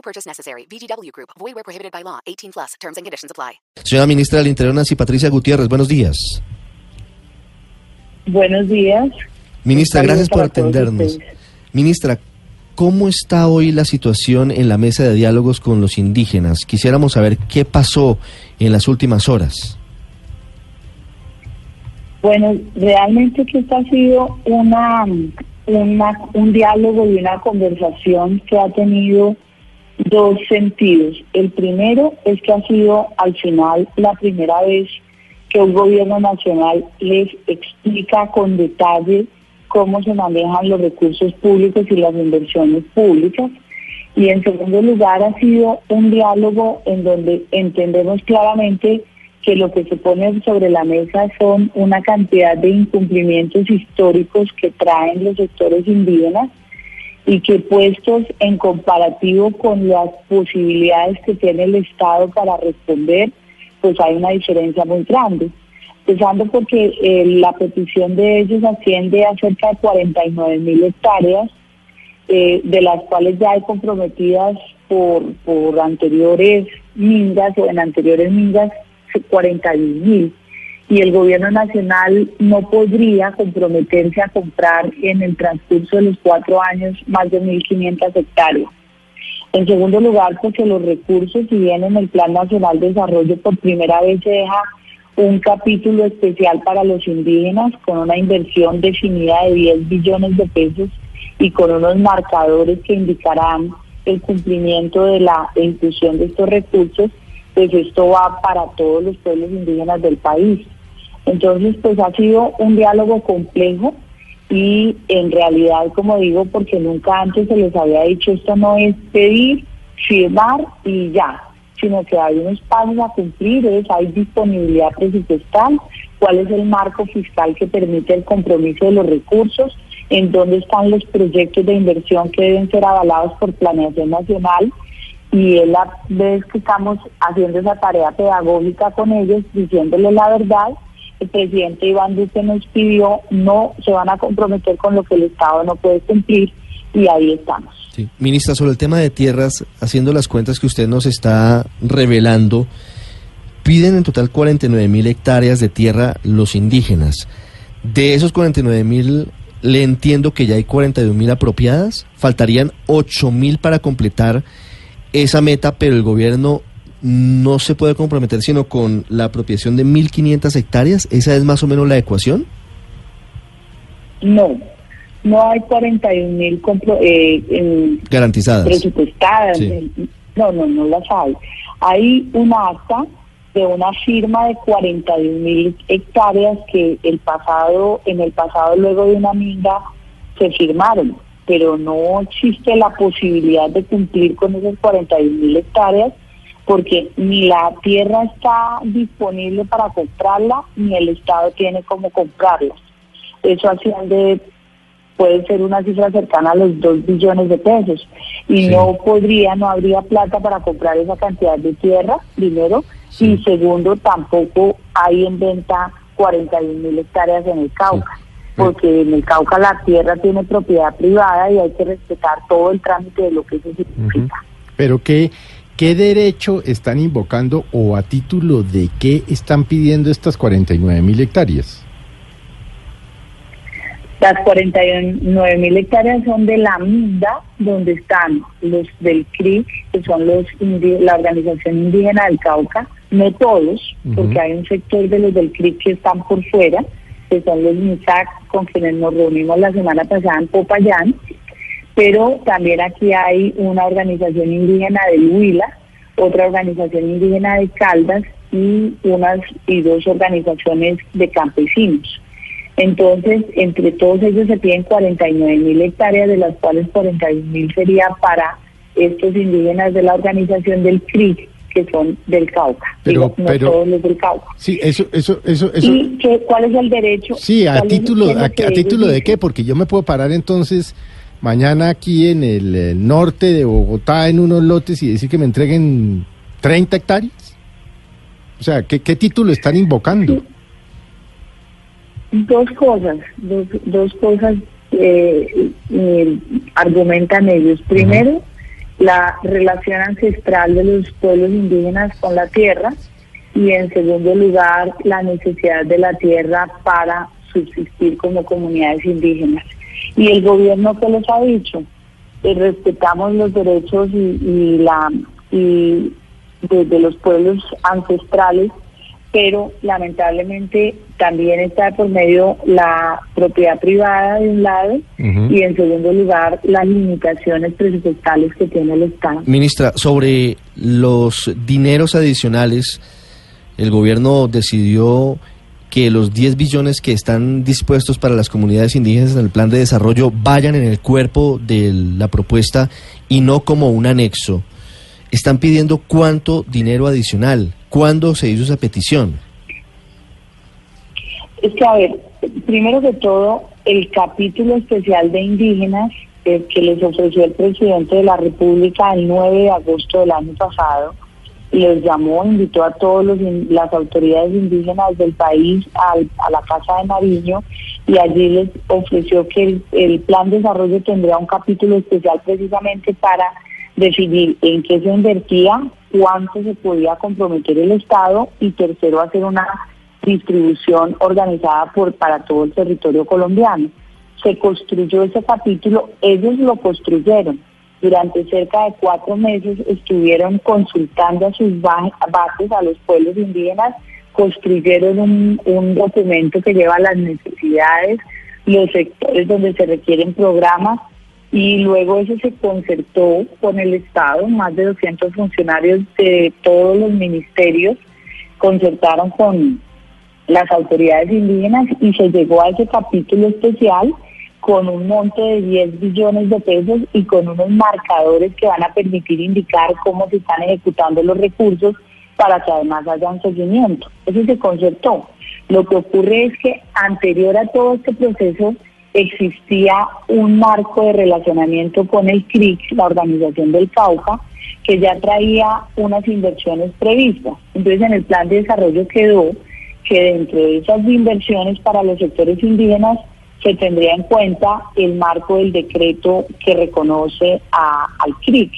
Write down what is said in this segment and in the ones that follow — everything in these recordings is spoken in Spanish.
No purchase necessary. VGW Group. Void where prohibited by law. 18 plus. Terms and conditions apply. Señora Ministra del Interior, Nancy Patricia Gutiérrez, buenos días. Buenos días. Ministra, gracias por atendernos. Ministra, ¿cómo está hoy la situación en la mesa de diálogos con los indígenas? Quisiéramos saber qué pasó en las últimas horas. Bueno, realmente que esta ha sido una, una, un diálogo y una conversación que ha tenido dos sentidos. El primero es que ha sido al final la primera vez que un gobierno nacional les explica con detalle cómo se manejan los recursos públicos y las inversiones públicas. Y en segundo lugar ha sido un diálogo en donde entendemos claramente que lo que se pone sobre la mesa son una cantidad de incumplimientos históricos que traen los sectores indígenas y que puestos en comparativo con las posibilidades que tiene el Estado para responder, pues hay una diferencia muy grande. Empezando porque eh, la petición de ellos asciende a cerca de 49 mil hectáreas, eh, de las cuales ya hay comprometidas por, por anteriores mingas o en anteriores mingas 41 mil. Y el gobierno nacional no podría comprometerse a comprar en el transcurso de los cuatro años más de 1.500 hectáreas. En segundo lugar, porque los recursos, si bien en el Plan Nacional de Desarrollo por primera vez se deja un capítulo especial para los indígenas con una inversión definida de 10 billones de pesos y con unos marcadores que indicarán el cumplimiento de la inclusión de estos recursos, pues esto va para todos los pueblos indígenas del país. Entonces, pues ha sido un diálogo complejo y en realidad, como digo, porque nunca antes se les había dicho, esto no es pedir, firmar y ya, sino que hay unos pasos a cumplir, es, hay disponibilidad presupuestal, cuál es el marco fiscal que permite el compromiso de los recursos, en dónde están los proyectos de inversión que deben ser avalados por planeación nacional y es la vez que estamos haciendo esa tarea pedagógica con ellos, diciéndoles la verdad. El presidente Iván Duque nos pidió, no se van a comprometer con lo que el Estado no puede cumplir y ahí estamos. Sí. Ministra, sobre el tema de tierras, haciendo las cuentas que usted nos está revelando, piden en total 49 mil hectáreas de tierra los indígenas. De esos 49 mil, le entiendo que ya hay 42 mil apropiadas, faltarían 8 mil para completar esa meta, pero el gobierno no se puede comprometer sino con la apropiación de 1.500 hectáreas. ¿Esa es más o menos la ecuación? No, no hay 41 mil eh, en- Garantizadas. presupuestadas. Sí. No, no, no las hay. Hay una acta de una firma de 41 mil hectáreas que el pasado, en el pasado luego de una minga se firmaron, pero no existe la posibilidad de cumplir con esas 41 mil hectáreas porque ni la tierra está disponible para comprarla ni el Estado tiene cómo comprarla. Eso asciende puede ser una cifra cercana a los 2 billones de pesos y Sí. no podría, no habría plata para comprar esa cantidad de tierra, primero, Sí. y segundo, tampoco hay en venta 41 mil hectáreas en el Cauca, Sí. porque en el Cauca la tierra tiene propiedad privada y hay que respetar todo el trámite de lo que eso significa. Pero ¿qué, ¿qué derecho están invocando o a título de qué están pidiendo estas 49 mil hectáreas? Las 49 mil hectáreas son de la MINDA, donde están los del CRIC, que son los la Organización Indígena del Cauca, no todos, porque hay un sector de los del CRIC que están por fuera, que son los MISAC, con quienes nos reunimos la semana pasada en Popayán, pero también aquí hay una organización indígena del Huila, otra organización indígena de Caldas y unas y dos organizaciones de campesinos. Entonces, entre todos ellos se piden 49 mil hectáreas, de las cuales 41 mil sería para estos indígenas de la organización del CRIC, que son del Cauca. Pero- Digo, no pero- todos los del Cauca. Sí, eso, eso, eso, eso. ¿Y qué, cuál es el derecho? Sí, a ¿Cuál es- título, a, título de qué, porque yo me puedo parar entonces mañana aquí en el, eh, norte de Bogotá en unos lotes y decir que me entreguen 30 hectáreas. O sea, ¿qué, qué título están invocando? Dos cosas, dos, dos cosas eh, eh, argumentan ellos. Primero, la relación ancestral de los pueblos indígenas con la tierra y en segundo lugar, la necesidad de la tierra para subsistir como comunidades indígenas. Y el gobierno que les ha dicho, Eh, respetamos los derechos y, y la y de, de los pueblos ancestrales, pero lamentablemente también está por medio la propiedad privada de un lado y en segundo lugar las limitaciones presupuestales que tiene el Estado. Ministra, sobre los dineros adicionales, el gobierno decidió que los 10 billones que están dispuestos para las comunidades indígenas en el plan de desarrollo vayan en el cuerpo de la propuesta y no como un anexo. Están pidiendo cuánto dinero adicional. ¿Cuándo se hizo esa petición? Es que, a ver, primero que todo, el capítulo especial de indígenas que les ofreció el presidente de la República el 9 de agosto del año pasado, les llamó, invitó a todas las autoridades indígenas del país al- a la Casa de Nariño y allí les ofreció que el, el plan de desarrollo tendría un capítulo especial precisamente para definir en qué se invertía, cuánto se podía comprometer el Estado y tercero hacer una distribución organizada por para todo el territorio colombiano. Se construyó ese capítulo, ellos lo construyeron. Durante cerca de cuatro meses estuvieron consultando a sus ba- bases, a los pueblos indígenas, construyeron un, un documento que lleva las necesidades, los sectores donde se requieren programas y luego eso se concertó con el Estado, más de 200 funcionarios de todos los ministerios concertaron con las autoridades indígenas y se llegó a ese capítulo especial con un monto de 10 billones de pesos y con unos marcadores que van a permitir indicar cómo se están ejecutando los recursos para que además haya un seguimiento. Eso se concertó. Lo que ocurre es que anterior a todo este proceso existía un marco de relacionamiento con el CRIC, la organización del Cauca, que ya traía unas inversiones previstas. Entonces en el plan de desarrollo quedó que dentro de esas inversiones para los sectores indígenas se tendría en cuenta el marco del decreto que reconoce a- al CRIC.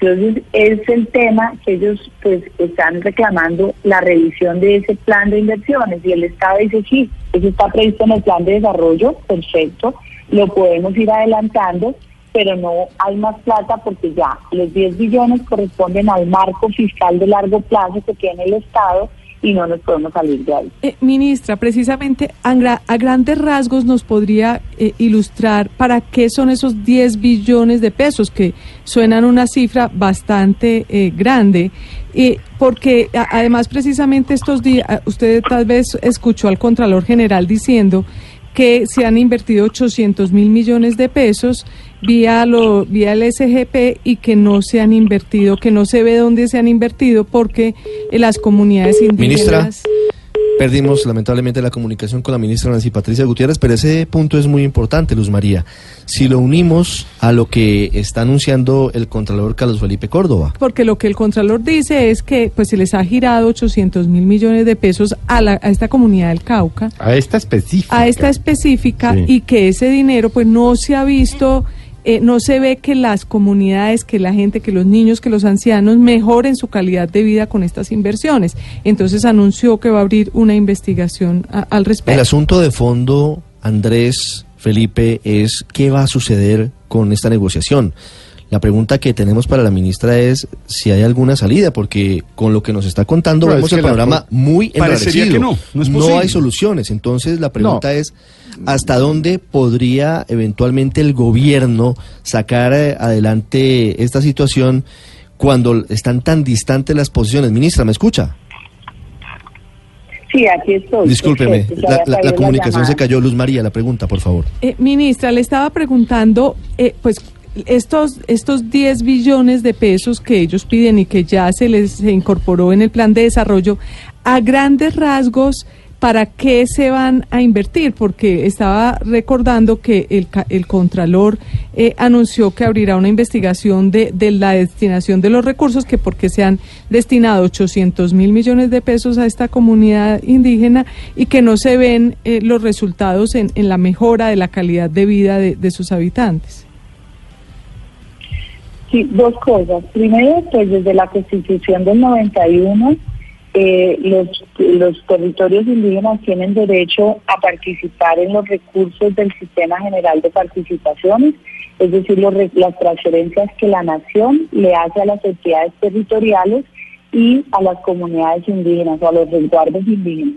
Entonces es el tema que ellos pues están reclamando la revisión de ese plan de inversiones y el Estado dice sí, eso está previsto en el plan de desarrollo, perfecto, lo podemos ir adelantando, pero no hay más plata porque ya los 10 billones corresponden al marco fiscal de largo plazo que tiene el Estado y no nos podemos salir de ahí. Eh, ministra, precisamente a, gra- a grandes rasgos nos podría eh, ilustrar para qué son esos 10 billones de pesos, que suenan una cifra bastante eh, grande, porque además precisamente estos días, usted tal vez escuchó al Contralor General diciendo que se han invertido 800 mil millones de pesos vía, lo, vía el SGP y que no se han invertido, que no se ve dónde se han invertido porque eh, las comunidades Ministra. indígenas... Perdimos lamentablemente la comunicación con la ministra Nancy Patricia Gutiérrez, pero ese punto es muy importante, Luz María. Si lo unimos a lo que está anunciando el Contralor Carlos Felipe Córdoba. porque lo que el Contralor dice es que pues se les ha girado 800 mil millones de pesos a, la, a esta comunidad del Cauca, A esta específica. a esta específica, Sí. y que ese dinero pues no se ha visto, eh, no se ve que las comunidades, que la gente, que los niños, que los ancianos mejoren su calidad de vida con estas inversiones. Entonces anunció que va a abrir una investigación al El respecto. asunto de fondo, Andrés, Felipe, es qué va a suceder con esta negociación. La pregunta que tenemos para la ministra es si hay alguna salida, porque con lo que nos está contando vemos es que el panorama muy Parecería enrarecido. que no, no es hay soluciones. Entonces la pregunta No. es hasta dónde podría eventualmente el gobierno sacar eh, adelante esta situación cuando están tan distantes las posiciones. Ministra, ¿me escucha? Sí, aquí estoy. Discúlpeme, Perfecto, la, comunicación se cayó. Luz María, la pregunta, por favor. Eh, ministra, le estaba preguntando, eh, pues estos, estos 10 billones de pesos que ellos piden y que ya se les incorporó en el plan de desarrollo, a grandes rasgos, ¿para qué se van a invertir? Porque estaba recordando que el, el Contralor eh, anunció que abrirá una investigación de, la destinación de los recursos, que porque se han destinado 800 mil millones de pesos a esta comunidad indígena y que no se ven eh, los resultados en, la mejora de la calidad de vida de sus habitantes. Sí, dos cosas. Primero, pues desde la Constitución del 91, eh, los, los territorios indígenas tienen derecho a participar en los recursos del Sistema General de Participaciones, es decir, los las transferencias que la nación le hace a las entidades territoriales y a las comunidades indígenas o a los resguardos indígenas.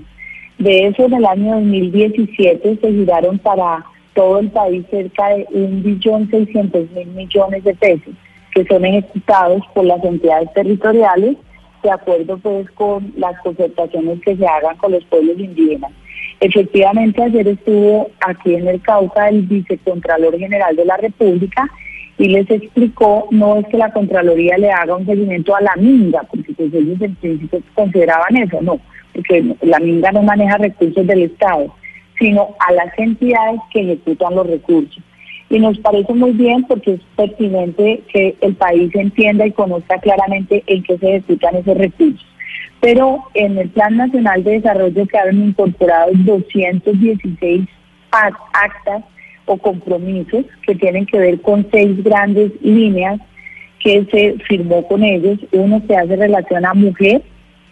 De eso, en el año 2017 se giraron para todo el país cerca de 1.600.000 millones de pesos que son ejecutados por las entidades territoriales de acuerdo pues con las concertaciones que se hagan con los pueblos indígenas. Efectivamente, ayer estuvo aquí en el Cauca el vicecontralor general de la República y les explicó, no es que la Contraloría le haga un seguimiento a la minga, porque pues ellos en principio consideraban eso, no, porque la minga no maneja recursos del Estado, sino a las entidades que ejecutan los recursos. Y nos parece muy bien porque es pertinente que el país entienda y conozca claramente en qué se ejecutan esos recursos. Pero en el Plan Nacional de Desarrollo quedaron incorporados 216 ac- actas o compromisos que tienen que ver con seis grandes líneas que se firmó con ellos. Uno que hace relación a mujer,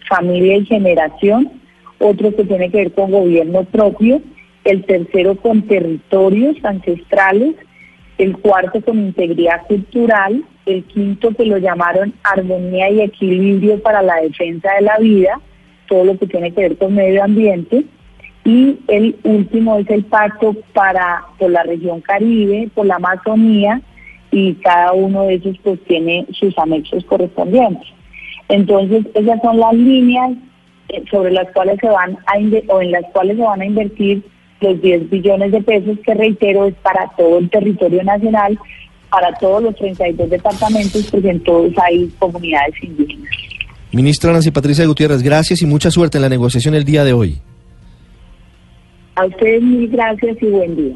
familia y generación, otro que tiene que ver con gobierno propio, el tercero con territorios ancestrales, el cuarto con integridad cultural, el quinto que lo llamaron armonía y equilibrio para la defensa de la vida, todo lo que tiene que ver con medio ambiente, y el último es el pacto para por la región Caribe, por la Amazonía, y cada uno de esos pues tiene sus anexos correspondientes. Entonces, esas son las líneas eh, sobre las cuales se van a o en las cuales se van a invertir los 10 billones de pesos que reitero es para todo el territorio nacional, para todos los 32 departamentos, porque en todos hay comunidades indígenas. Ministra Nancy Patricia Gutiérrez, gracias y mucha suerte en la negociación el día de hoy. A ustedes mil gracias y buen día.